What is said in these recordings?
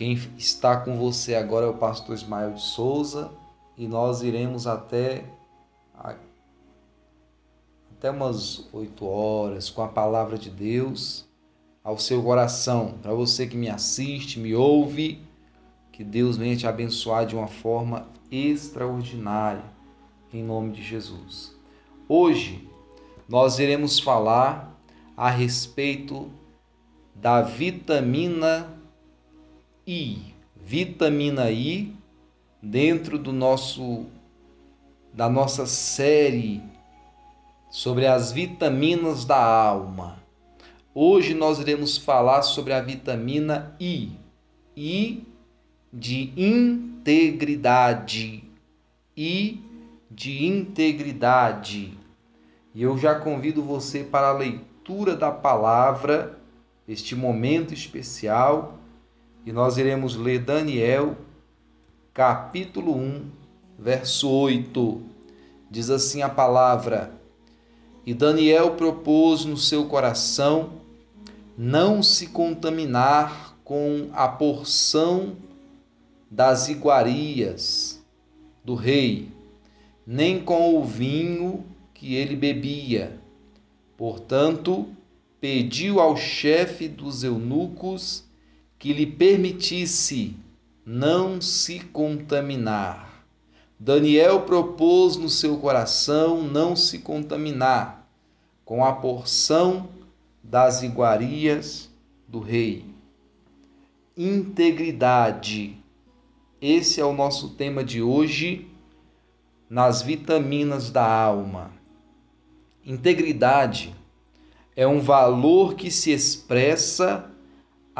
Quem está com você agora é o pastor Ismael de Souza e nós iremos até até umas oito horas com a palavra de Deus ao seu coração. Para você que me assiste, me ouve, que Deus venha te abençoar de uma forma extraordinária, em nome de Jesus. Hoje nós iremos falar a respeito da vitamina I. Vitamina I dentro do nosso da nossa série sobre as vitaminas da alma. Hoje nós iremos falar sobre a vitamina I. I de integridade. I de integridade. E eu já convido você para a leitura da palavra, este momento especial, e nós iremos ler Daniel, capítulo 1, verso 8. Diz assim a palavra: E Daniel propôs no seu coração não se contaminar com a porção das iguarias do rei, nem com o vinho que ele bebia. Portanto, pediu ao chefe dos eunucos que lhe permitisse não se contaminar. Daniel propôs no seu coração não se contaminar com a porção das iguarias do rei. Integridade esse é o nosso tema de hoje nas vitaminas da alma. Integridade é um valor que se expressa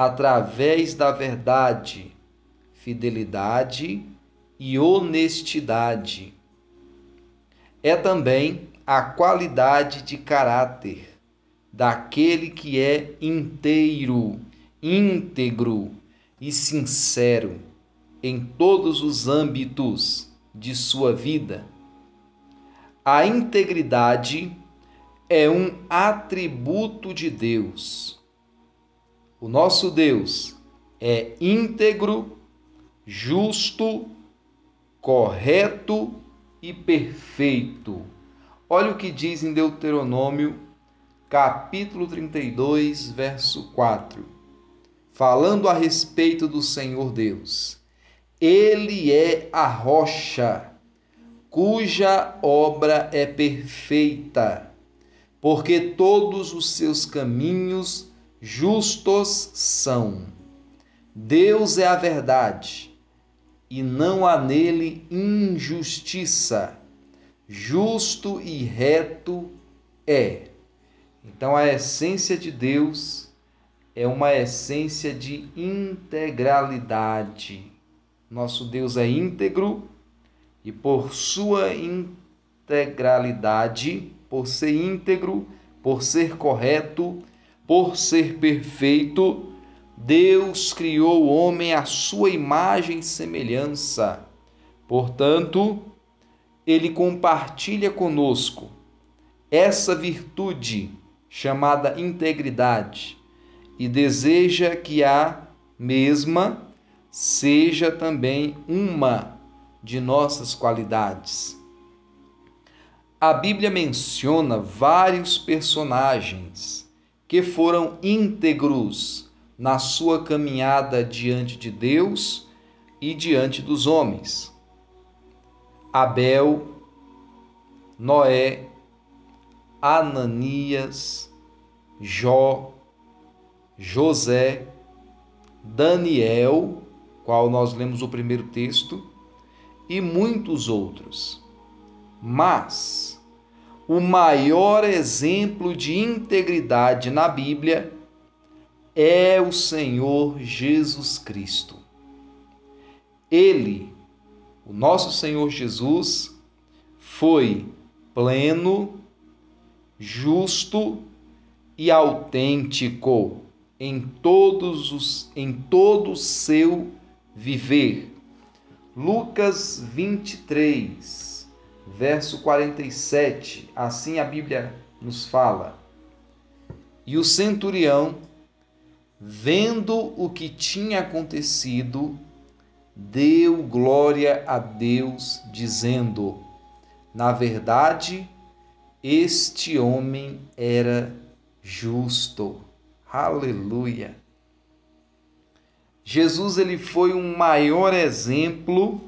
através da verdade, fidelidade e honestidade. É também a qualidade de caráter daquele que é inteiro, íntegro e sincero em todos os âmbitos de sua vida. A integridade é um atributo de Deus. O nosso Deus é íntegro, justo, correto e perfeito. Olha o que diz em Deuteronômio, capítulo 32, verso 4, falando a respeito do Senhor Deus. Ele é a rocha, cuja obra é perfeita, porque todos os seus caminhos justos são. Deus é a verdade, e não há nele injustiça. Justo e reto é. Então, a essência de Deus é uma essência de integralidade nosso Deus é íntegro e por sua integralidade, por ser íntegro, por ser correto, por ser perfeito, Deus criou o homem à sua imagem e semelhança. Portanto, ele compartilha conosco essa virtude chamada integridade e deseja que a mesma seja também uma de nossas qualidades. A Bíblia menciona vários personagens que foram íntegros na sua caminhada diante de Deus e diante dos homens. Abel, Noé, Ananias, Jó, José, Daniel qual nós lemos o primeiro texto, e muitos outros. Mas o maior exemplo de integridade na Bíblia é o Senhor Jesus Cristo. Ele, o nosso Senhor Jesus, foi pleno, justo e autêntico em todos os em todo o seu viver. Lucas 23, verso 47, assim a Bíblia nos fala. E o centurião, vendo o que tinha acontecido, deu glória a Deus, dizendo: Na verdade, este homem era justo. Aleluia. Jesus ele foi um maior exemplo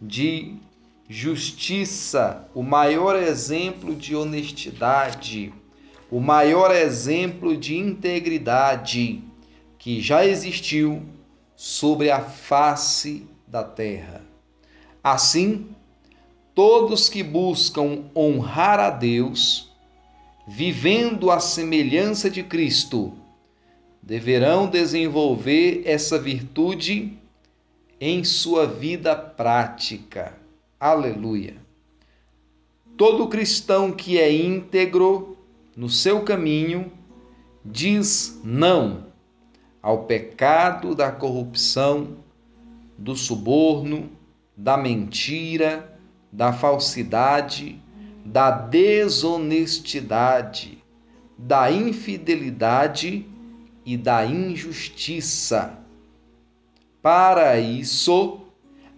de justiça, o maior exemplo de honestidade, o maior exemplo de integridade que já existiu sobre a face da terra. Assim, todos que buscam honrar a Deus, vivendo a semelhança de Cristo, deverão desenvolver essa virtude em sua vida prática. Aleluia. Todo cristão que é íntegro no seu caminho diz não ao pecado da corrupção, do suborno, da mentira, da falsidade, da desonestidade, da infidelidade e da injustiça. Para isso,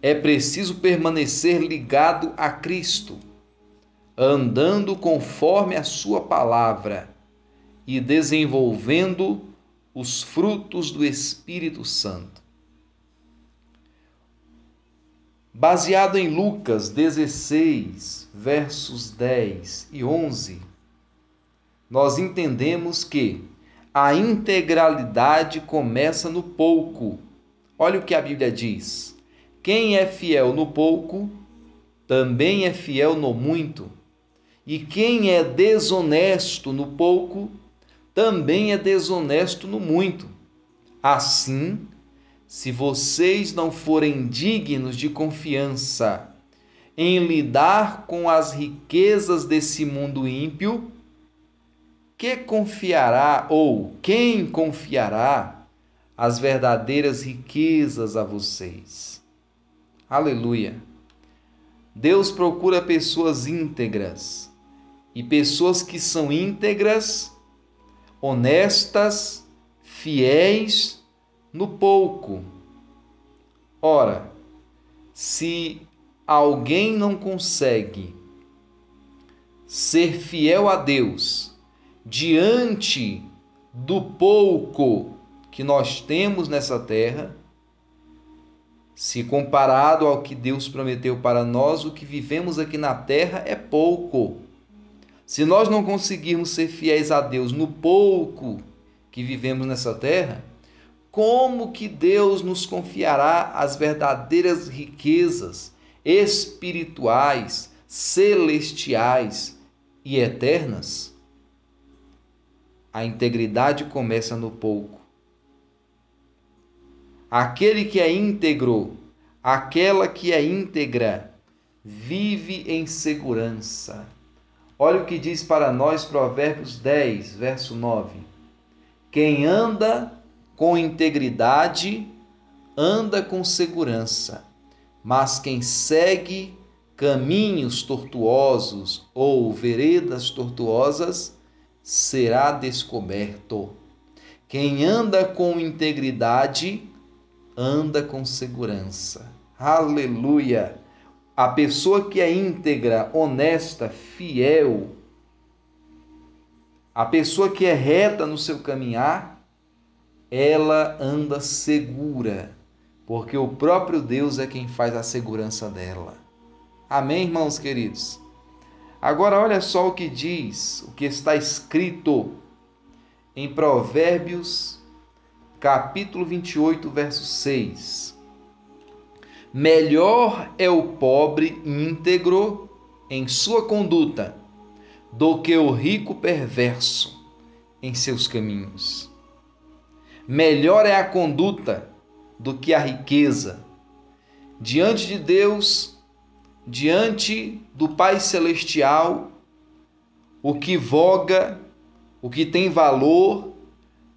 é preciso permanecer ligado a Cristo, andando conforme a Sua palavra e desenvolvendo os frutos do Espírito Santo. Baseado em Lucas 16, versos 10 e 11, nós entendemos que a integralidade começa no pouco. Olha o que a Bíblia diz: quem é fiel no pouco, também é fiel no muito. E quem é desonesto no pouco, também é desonesto no muito. Assim, se vocês não forem dignos de confiança em lidar com as riquezas desse mundo ímpio, que confiará ou quem confiará as verdadeiras riquezas a vocês? Aleluia. Deus procura pessoas íntegras e pessoas que são íntegras, honestas, fiéis no pouco. Ora, se alguém não consegue ser fiel a Deus, diante do pouco que nós temos nessa terra, se comparado ao que Deus prometeu para nós, o que vivemos aqui na terra é pouco. Se nós não conseguirmos ser fiéis a Deus no pouco que vivemos nessa terra, como que Deus nos confiará as verdadeiras riquezas espirituais, celestiais e eternas? A integridade começa no pouco. Aquele que é íntegro, aquela que é íntegra, vive em segurança. Olha o que diz para nós Provérbios 10, verso 9. Quem anda com integridade, anda com segurança, mas quem segue caminhos tortuosos ou veredas tortuosas, será descoberto. Quem anda com integridade, anda com segurança. Aleluia! A pessoa que é íntegra, honesta, fiel, a pessoa que é reta no seu caminhar, ela anda segura, porque o próprio Deus é quem faz a segurança dela. Amém, irmãos queridos? Agora, olha só o que diz, o que está escrito em Provérbios, capítulo 28, verso 6. Melhor é o pobre íntegro em sua conduta do que o rico perverso em seus caminhos. Melhor é a conduta do que a riqueza. Diante de Deus, diante do Pai Celestial, o que voga, o que tem valor,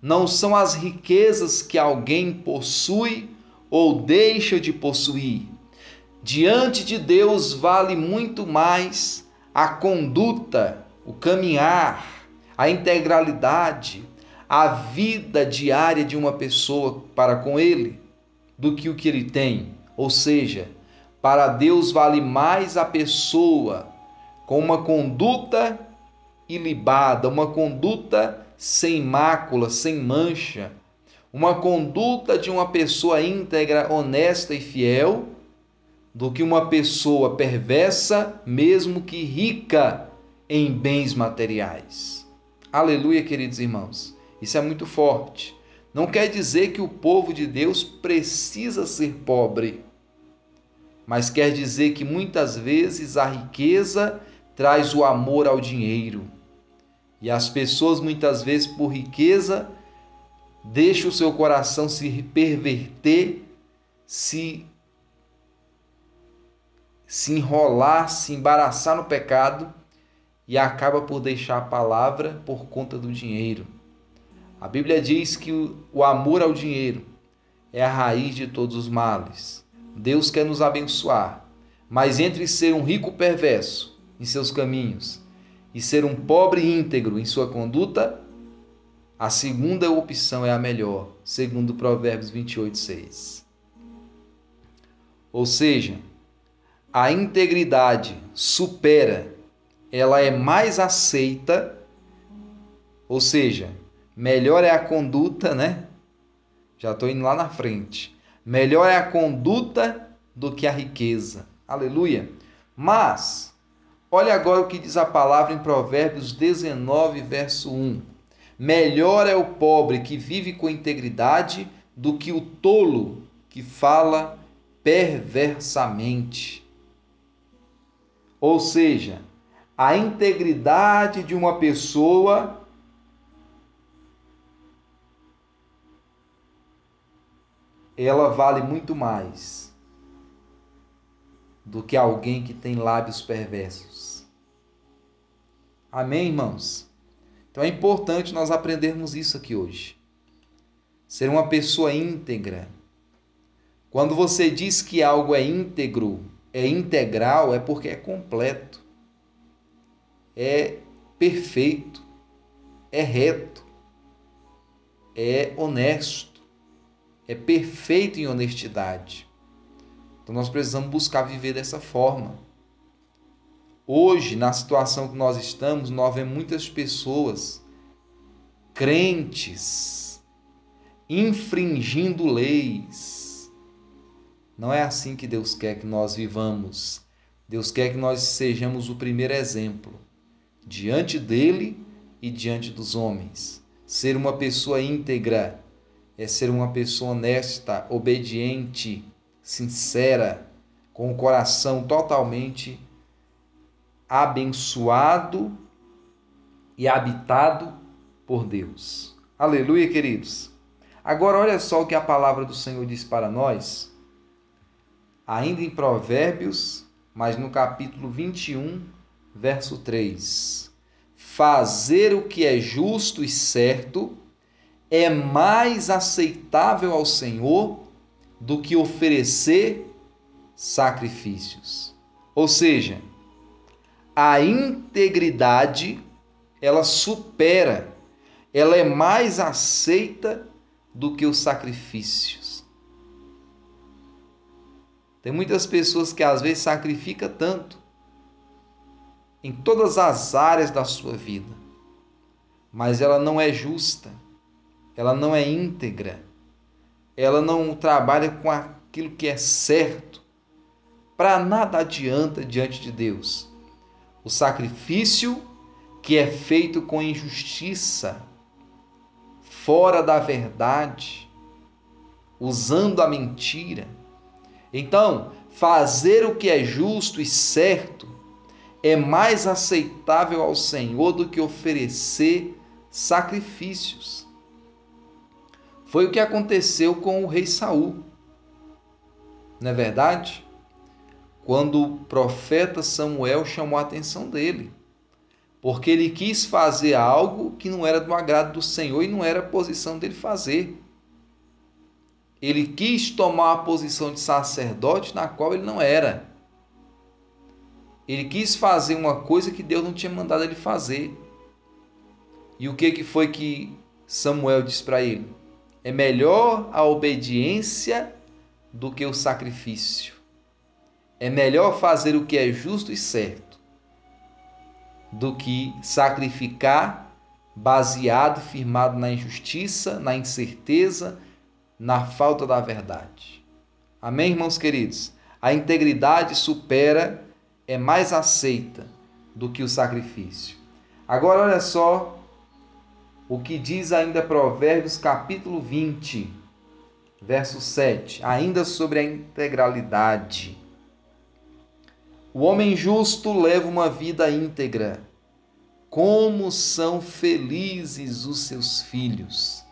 não são as riquezas que alguém possui ou deixa de possuir. Diante de Deus vale muito mais a conduta, o caminhar, a integralidade, a vida diária de uma pessoa para com ele do que o que ele tem. Ou seja, para Deus vale mais a pessoa com uma conduta ilibada, uma conduta sem mácula, sem mancha, uma conduta de uma pessoa íntegra, honesta e fiel, do que uma pessoa perversa, mesmo que rica em bens materiais. Aleluia, queridos irmãos. Isso é muito forte. Não quer dizer que o povo de Deus precisa ser pobre, mas quer dizer que muitas vezes a riqueza traz o amor ao dinheiro. E as pessoas, muitas vezes, por riqueza, deixam o seu coração se perverter, se, se enrolar, se embaraçar no pecado e acaba por deixar a palavra por conta do dinheiro. A Bíblia diz que o amor ao dinheiro é a raiz de todos os males. Deus quer nos abençoar, mas entre ser um rico perverso em seus caminhos e ser um pobre íntegro em sua conduta, a segunda opção é a melhor, segundo Provérbios 28, 6. Ou seja, a integridade supera, ela é mais aceita, ou seja, Melhor é a conduta, né? Já estou indo lá na frente. Melhor é a conduta do que a riqueza. Aleluia. Mas, olha agora o que diz a palavra em Provérbios 19, verso 1. Melhor é o pobre que vive com integridade do que o tolo que fala perversamente. Ou seja, a integridade de uma pessoa ela vale muito mais do que alguém que tem lábios perversos. Amém, irmãos? Então é importante nós aprendermos isso aqui hoje. Ser uma pessoa íntegra. Quando você diz que algo é íntegro, é integral, é porque é completo, é perfeito, é reto, é honesto é perfeito em honestidade. Então nós precisamos buscar viver dessa forma. Hoje, na situação que nós estamos, nós vemos muitas pessoas crentes infringindo leis. Não é assim que Deus quer que nós vivamos. Deus quer que nós sejamos o primeiro exemplo diante dele e diante dos homens. Ser uma pessoa íntegra, é ser uma pessoa honesta, obediente, sincera, com o coração totalmente abençoado e habitado por Deus. Aleluia, queridos. Agora olha só o que a palavra do Senhor diz para nós, ainda em Provérbios, mas no capítulo 21, verso 3. Fazer o que é justo e certo é mais aceitável ao Senhor do que oferecer sacrifícios. Ou seja, a integridade ela supera, ela é mais aceita do que os sacrifícios. Tem muitas pessoas que às vezes sacrificam tanto em todas as áreas da sua vida, mas ela não é justa ela não é íntegra, ela não trabalha com aquilo que é certo. Para nada adianta diante de Deus. O sacrifício que é feito com injustiça, fora da verdade, usando a mentira. Então, fazer o que é justo e certo é mais aceitável ao Senhor do que oferecer sacrifícios. Foi o que aconteceu com o rei Saul. Não é verdade? Quando o profeta Samuel chamou a atenção dele, porque ele quis fazer algo que não era do agrado do Senhor e não era a posição dele fazer. Ele quis tomar a posição de sacerdote na qual ele não era. Ele quis fazer uma coisa que Deus não tinha mandado ele fazer. E o que, que foi que Samuel diz para ele: é melhor a obediência do que o sacrifício. É melhor fazer o que é justo e certo do que sacrificar baseado, firmado na injustiça, na incerteza, na falta da verdade. Amém, irmãos queridos? A integridade supera, é mais aceita do que o sacrifício. Agora, olha só o que diz ainda Provérbios capítulo 20, verso 7, ainda sobre a integralidade. O homem justo leva uma vida íntegra. Como são felizes os seus filhos.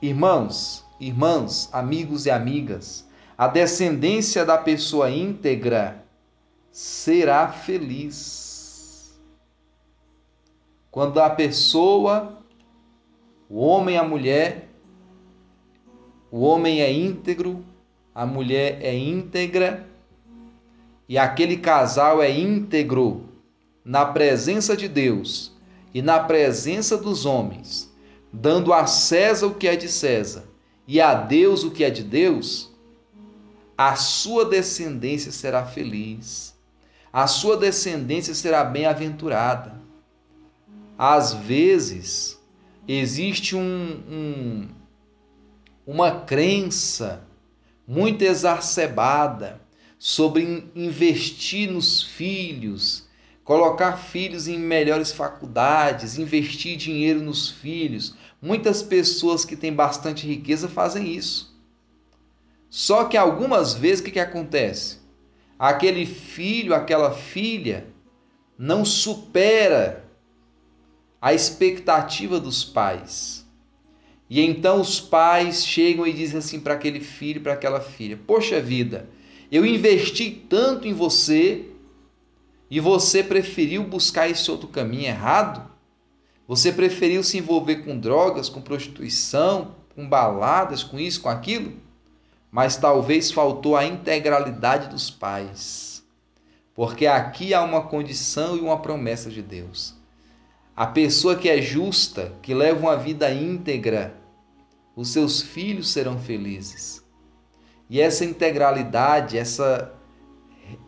Irmãos, irmãs, amigos e amigas, a descendência da pessoa íntegra será feliz. Quando a pessoa, o homem e a mulher, o homem é íntegro, a mulher é íntegra e aquele casal é íntegro na presença de Deus e na presença dos homens, dando a César o que é de César e a Deus o que é de Deus, a sua descendência será feliz, a sua descendência será bem-aventurada. Às vezes, existe um, um, uma crença muito exacerbada sobre investir nos filhos, colocar filhos em melhores faculdades, investir dinheiro nos filhos. Muitas pessoas que têm bastante riqueza fazem isso. Só que algumas vezes o que, que acontece? Aquele filho, aquela filha não supera a expectativa dos pais. E então os pais chegam e dizem assim para aquele filho, para aquela filha: Poxa vida, eu investi tanto em você e você preferiu buscar esse outro caminho errado? Você preferiu se envolver com drogas, com prostituição, com baladas, com isso, com aquilo? Mas talvez faltou a integralidade dos pais. Porque aqui há uma condição e uma promessa de Deus. A pessoa que é justa, que leva uma vida íntegra, os seus filhos serão felizes. E essa integralidade, essa,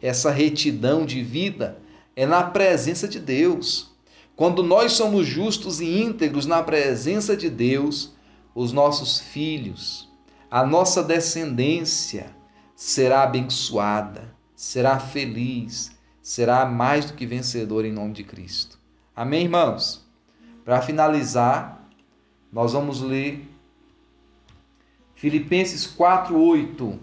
essa retidão de vida é na presença de Deus. Quando nós somos justos e íntegros na presença de Deus, os nossos filhos, a nossa descendência será abençoada, será feliz, será mais do que vencedora em nome de Cristo. Amém, irmãos? Para finalizar, nós vamos ler Filipenses 4:8.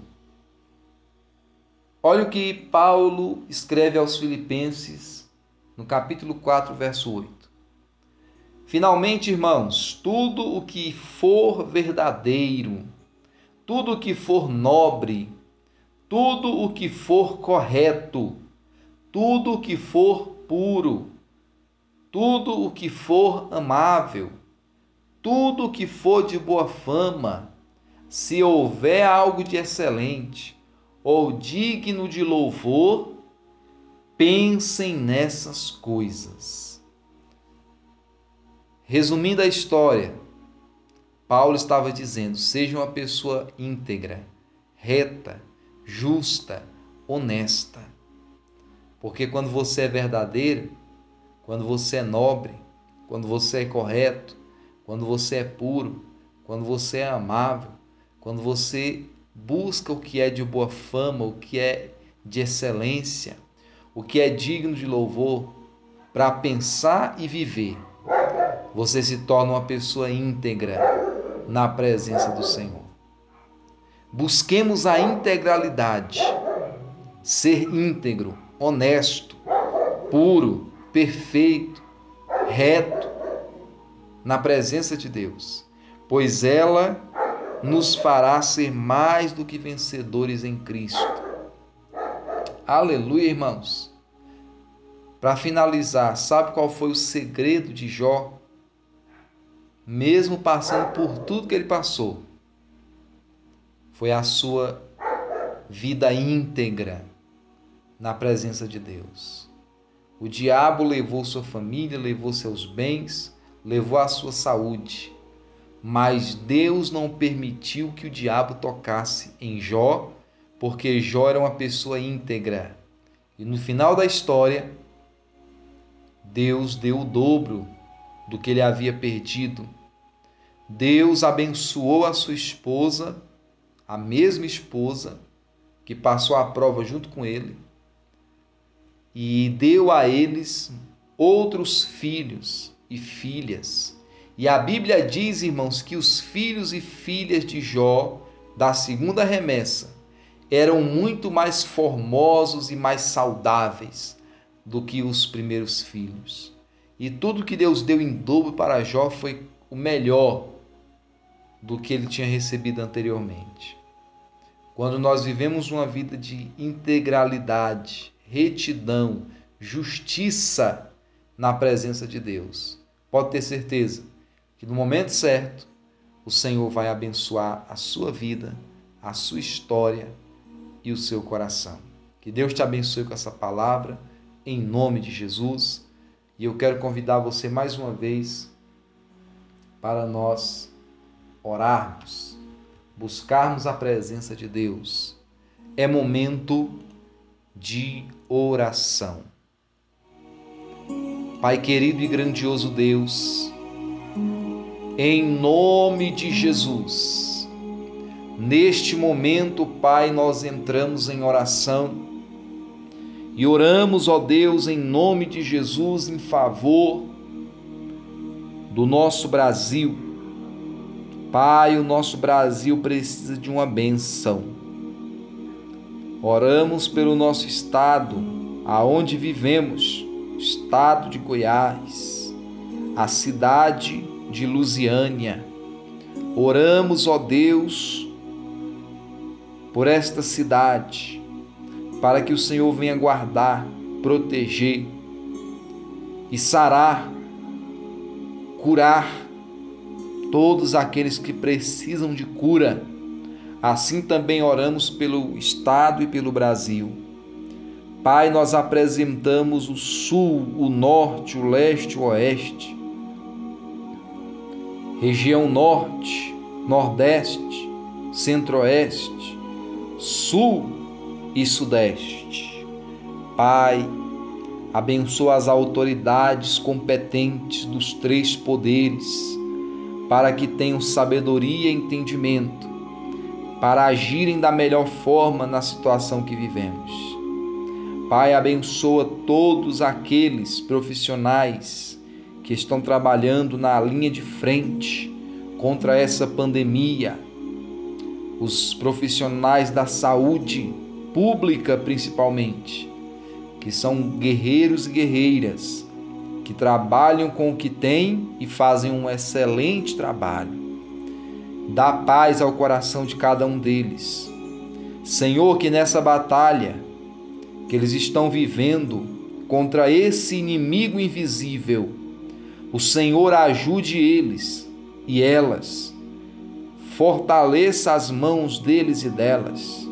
Olha o que Paulo escreve aos Filipenses no capítulo 4, verso 8. Finalmente, irmãos, tudo o que for verdadeiro, tudo o que for nobre, tudo o que for correto, tudo o que for puro, tudo o que for amável, tudo o que for de boa fama, se houver algo de excelente ou digno de louvor, pensem nessas coisas. Resumindo a história, Paulo estava dizendo: seja uma pessoa íntegra, reta, justa, honesta. Porque quando você é verdadeiro, quando você é nobre, quando você é correto, quando você é puro, quando você é amável, quando você busca o que é de boa fama, o que é de excelência, o que é digno de louvor, para pensar e viver, você se torna uma pessoa íntegra na presença do Senhor. Busquemos a integralidade, ser íntegro, honesto, puro, perfeito, reto, na presença de Deus, pois ela nos fará ser mais do que vencedores em Cristo. Aleluia, irmãos. Para finalizar, sabe qual foi o segredo de Jó? Mesmo passando por tudo que ele passou, foi a sua vida íntegra na presença de Deus. O diabo levou sua família, levou seus bens, levou a sua saúde, mas Deus não permitiu que o diabo tocasse em Jó, porque Jó era uma pessoa íntegra. E no final da história, Deus deu o dobro do que ele havia perdido. Deus abençoou a sua esposa, a mesma esposa que passou a prova junto com ele, e deu a eles outros filhos e filhas. E a Bíblia diz, irmãos, que os filhos e filhas de Jó, da segunda remessa, eram muito mais formosos e mais saudáveis do que os primeiros filhos. E tudo que Deus deu em dobro para Jó foi o melhor do que ele tinha recebido anteriormente. Quando nós vivemos uma vida de integralidade, retidão, justiça na presença de Deus, pode ter certeza que no momento certo o Senhor vai abençoar a sua vida, a sua história e o seu coração. Que Deus te abençoe com essa palavra, em nome de Jesus. E eu quero convidar você mais uma vez para nós orarmos, buscarmos a presença de Deus. É momento de oração. Pai querido e grandioso Deus, em nome de Jesus, neste momento, Pai, nós entramos em oração e oramos, ó Deus, em nome de Jesus, em favor do nosso Brasil. Pai, o nosso Brasil precisa de uma benção. Oramos pelo nosso estado, aonde vivemos, estado de Goiás, a cidade de Lusiânia. Oramos, ó Deus, por esta cidade, para que o Senhor venha guardar, proteger e sarar, curar todos aqueles que precisam de cura. Assim também oramos pelo Estado e pelo Brasil. Pai, nós apresentamos o Sul, o Norte, o Leste, o Oeste, região Norte, Nordeste, Centro-Oeste, Sul e Sudeste. Pai, abençoa as autoridades competentes dos três poderes, para que tenham sabedoria e entendimento, para agirem da melhor forma na situação que vivemos. Pai, abençoa todos aqueles profissionais que estão trabalhando na linha de frente contra essa pandemia, os profissionais da saúde pública principalmente, que são guerreiros e guerreiras que trabalham com o que têm e fazem um excelente trabalho. Dá paz ao coração de cada um deles. Senhor, que nessa batalha que eles estão vivendo contra esse inimigo invisível, o Senhor ajude eles e elas, fortaleça as mãos deles e delas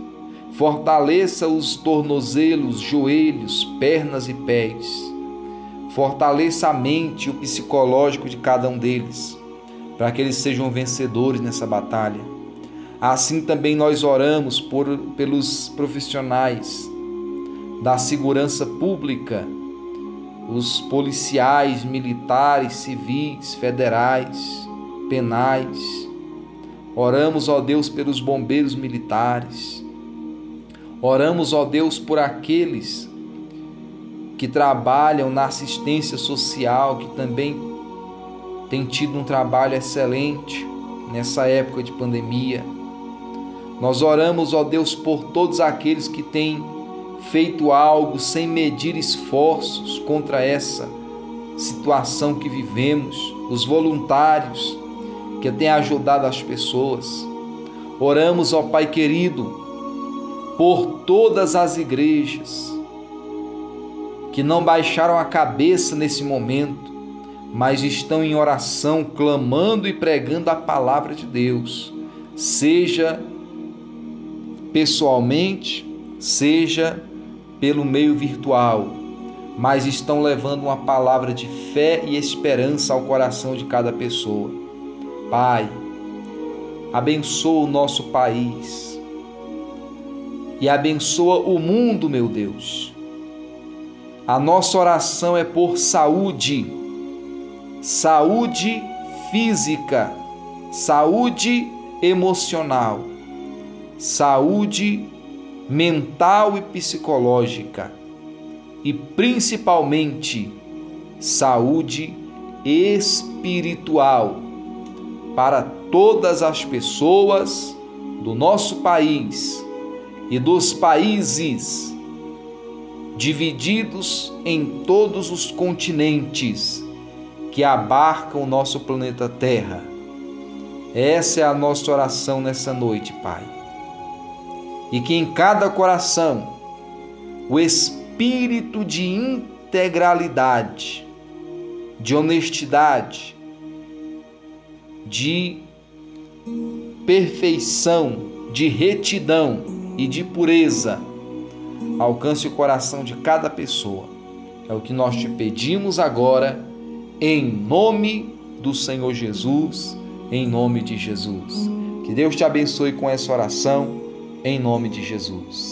Fortaleça os tornozelos, joelhos, pernas e pés. Fortaleça a mente e o psicológico de cada um deles, para que eles sejam vencedores nessa batalha. Assim também nós oramos por, pelos profissionais da segurança pública, os policiais, militares, civis, federais, penais. Oramos, ó Deus, pelos bombeiros militares Oramos, ó Deus, por aqueles que trabalham na assistência social, que também têm tido um trabalho excelente nessa época de pandemia. Nós oramos, ó Deus, por todos aqueles que têm feito algo sem medir esforços contra essa situação que vivemos, os voluntários que têm ajudado as pessoas. Oramos, ó Pai querido, por todas as igrejas que não baixaram a cabeça nesse momento, mas estão em oração, clamando e pregando a palavra de Deus, seja pessoalmente, seja pelo meio virtual, mas estão levando uma palavra de fé e esperança ao coração de cada pessoa. Pai, abençoa o nosso país e abençoa o mundo, meu Deus. A nossa oração é por saúde, saúde física, saúde emocional, saúde mental e psicológica. E principalmente saúde espiritual. Para todas as pessoas do nosso país e dos países divididos em todos os continentes que abarcam o nosso planeta Terra. Essa é a nossa oração nessa noite, Pai. E que em cada coração o espírito de integralidade, de honestidade, de perfeição, de retidão e de pureza alcance o coração de cada pessoa. É o que nós te pedimos agora, em nome do Senhor Jesus, em nome de Jesus. Que Deus te abençoe com essa oração, em nome de Jesus.